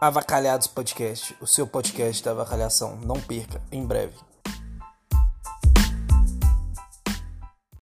Avacalhados Podcast, o seu podcast da avacalhação. Não perca, em breve.